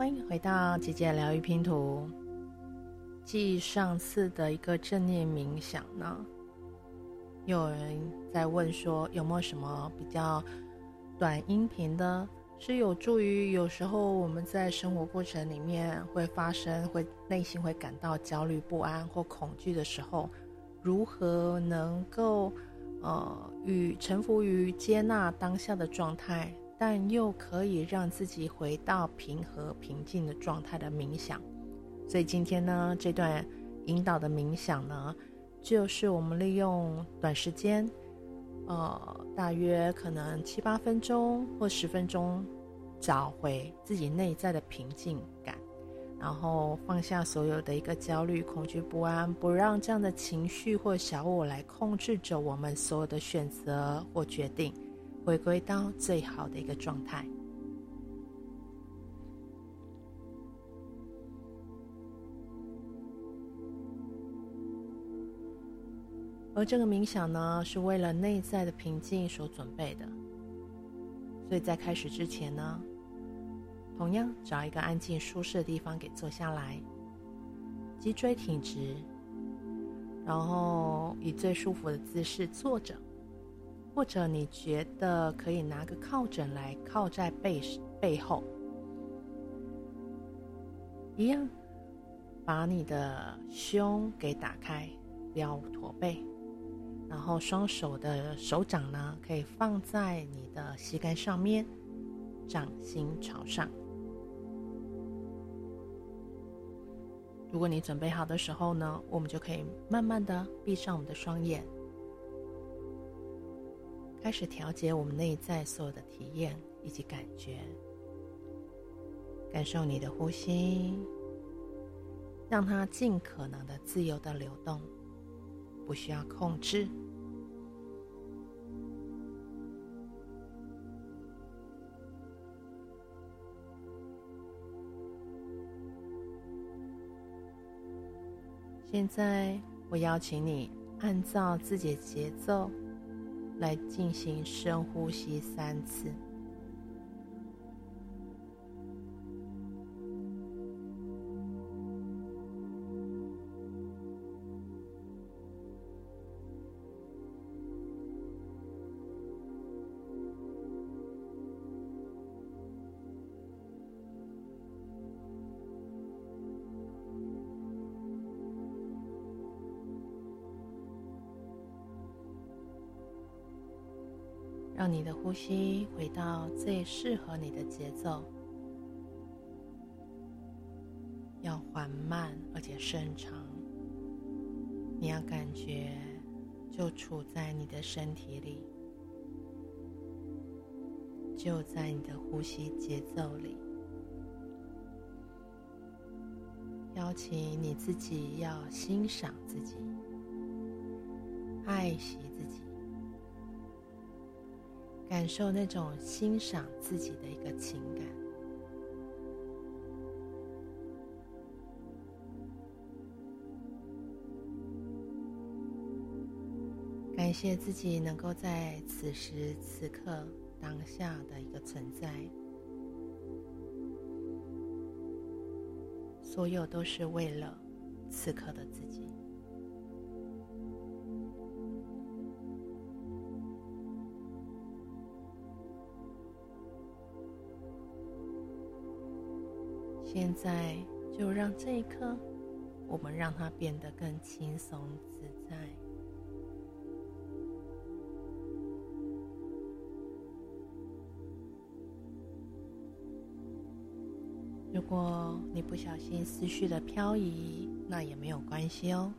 欢迎回到姐姐疗愈拼图。继上次的一个正念冥想呢，有人在问说有没有什么比较短音频的，是有助于有时候我们在生活过程里面会发生，会内心会感到焦虑不安或恐惧的时候，如何能够呃与臣服于接纳当下的状态，但又可以让自己回到平和平静的状态的冥想。所以今天呢，这段引导的冥想呢，就是我们利用短时间，呃，大约可能七八分钟或十分钟，找回自己内在的平静感，然后放下所有的一个焦虑、恐惧、不安，不让这样的情绪或小我来控制着我们所有的选择或决定，回归到最好的一个状态。而这个冥想呢，是为了内在的平静所准备的。所以在开始之前呢，同样找一个安静舒适的地方给坐下来，脊椎挺直，然后以最舒服的姿势坐着，或者你觉得可以拿个靠枕来靠在背背后，一样把你的胸给打开，不要驼背。然后双手的手掌呢，可以放在你的膝盖上面，掌心朝上。如果你准备好的时候呢，我们就可以慢慢的闭上我们的双眼，开始调节我们内在所有的体验以及感觉，感受你的呼吸，让它尽可能的自由的流动。不需要控制。现在，我邀请你按照自己的节奏来进行深呼吸三次。让你的呼吸回到最适合你的节奏，要缓慢而且深长。你要感觉就处在你的身体里，就在你的呼吸节奏里。邀请你自己要欣赏自己，爱惜自己。感受那种欣赏自己的一个情感，感谢自己能够在此时此刻当下的一个存在，所有都是为了此刻的自己。现在就让这一刻，我们让它变得更轻松自在。如果你不小心思绪的漂移，那也没有关系哦。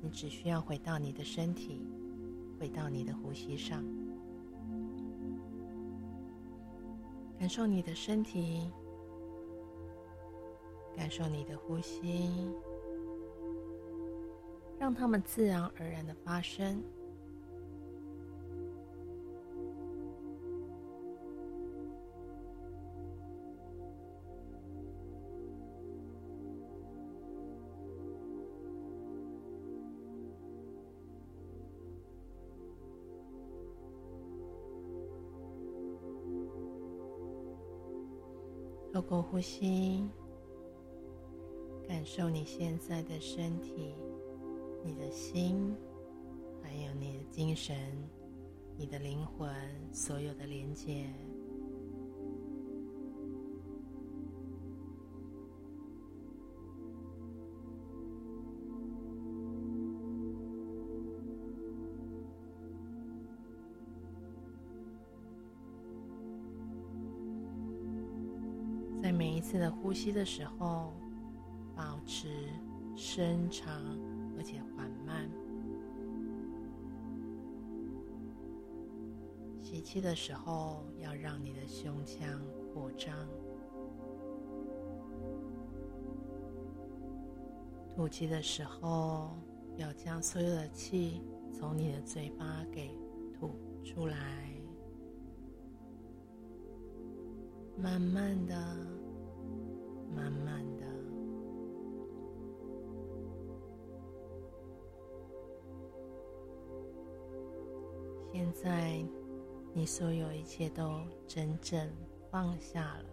你只需要回到你的身体，回到你的呼吸上，感受你的身体。感受你的呼吸让它们自然而然的发生。透过呼吸感受你现在的身体、你的心，还有你的精神、你的灵魂所有的连接。在每一次的呼吸的时候，深长而且缓慢。吸气的时候，要让你的胸腔扩张；吐气的时候，要将所有的气从你的嘴巴给吐出来。慢慢的，慢慢在，你所有一切都真正放下了。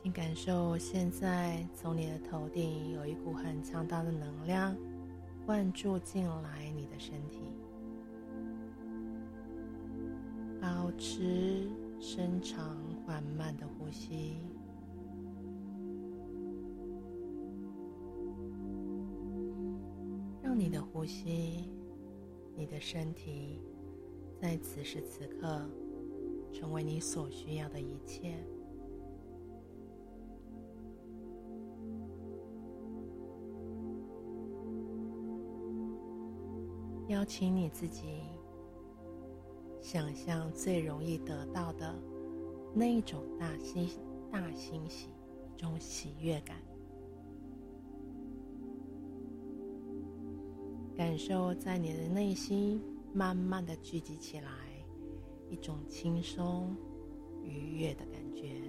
请感受，现在从你的头顶有一股很强大的能量灌注进来你的身持深长缓慢的呼吸，让你的呼吸、你的身体在此时此刻成为你所需要的一切。邀请你自己想象最容易得到的那一种大欣大欣喜，一种喜悦感，感受在你的内心慢慢的聚集起来，一种轻松愉悦的感觉，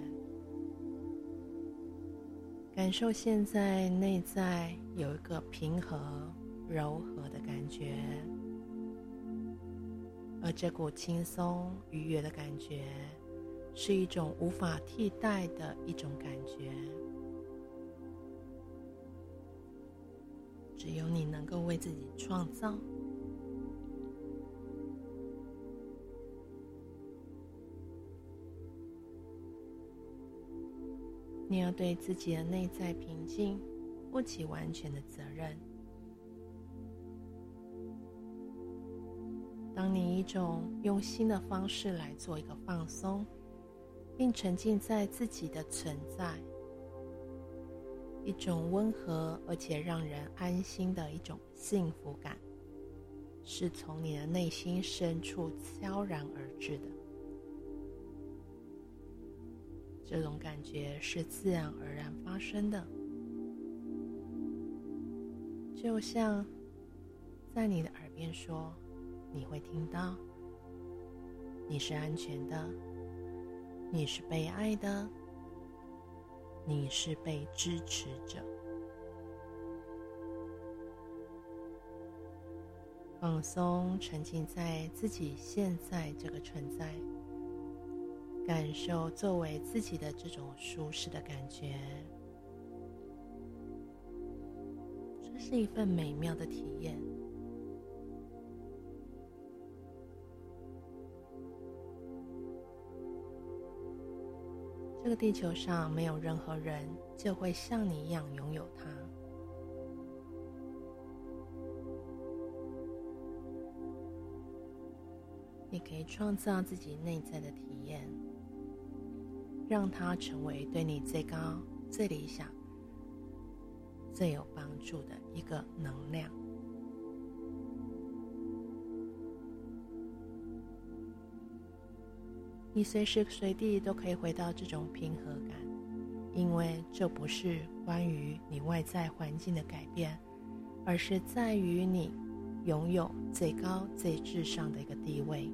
感受现在内在有一个平和。柔和的感觉，而这股轻松愉悦的感觉，是一种无法替代的一种感觉，只有你能够为自己创造。你要对自己的内在平静负起完全的责任。当你一种用新的方式来做一个放松，并沉浸在自己的存在，一种温和而且让人安心的一种幸福感，是从你的内心深处悄然而至的。这种感觉是自然而然发生的，就像在你的耳边说。你会听到，你是安全的，你是被爱的，你是被支持着。放松，沉浸在自己现在这个存在，感受作为自己的这种舒适的感觉，这是一份美妙的体验。地球上没有任何人就会像你一样拥有它。你可以创造自己内在的体验，让它成为对你最高、最理想、最有帮助的一个能量。你随时随地都可以回到这种平和感。因为这不是关于你外在环境的改变而是在于你拥有最高最至上的一个地位。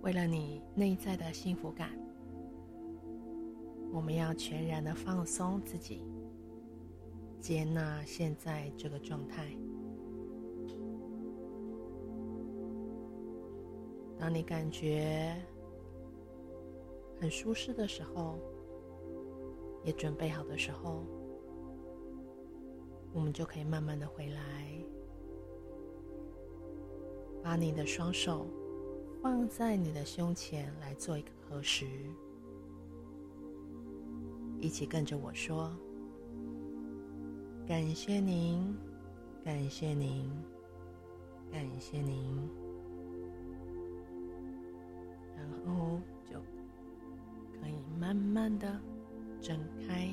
为了你内在的幸福感我们要全然的放松自己。接纳现在这个状态。当你感觉很舒适的时候，也准备好的时候，我们就可以慢慢的回来，把你的双手。放在你的胸前来做一个合十，一起跟着我说：“感谢您，感谢您，感谢您。”然后就可以慢慢的睁开。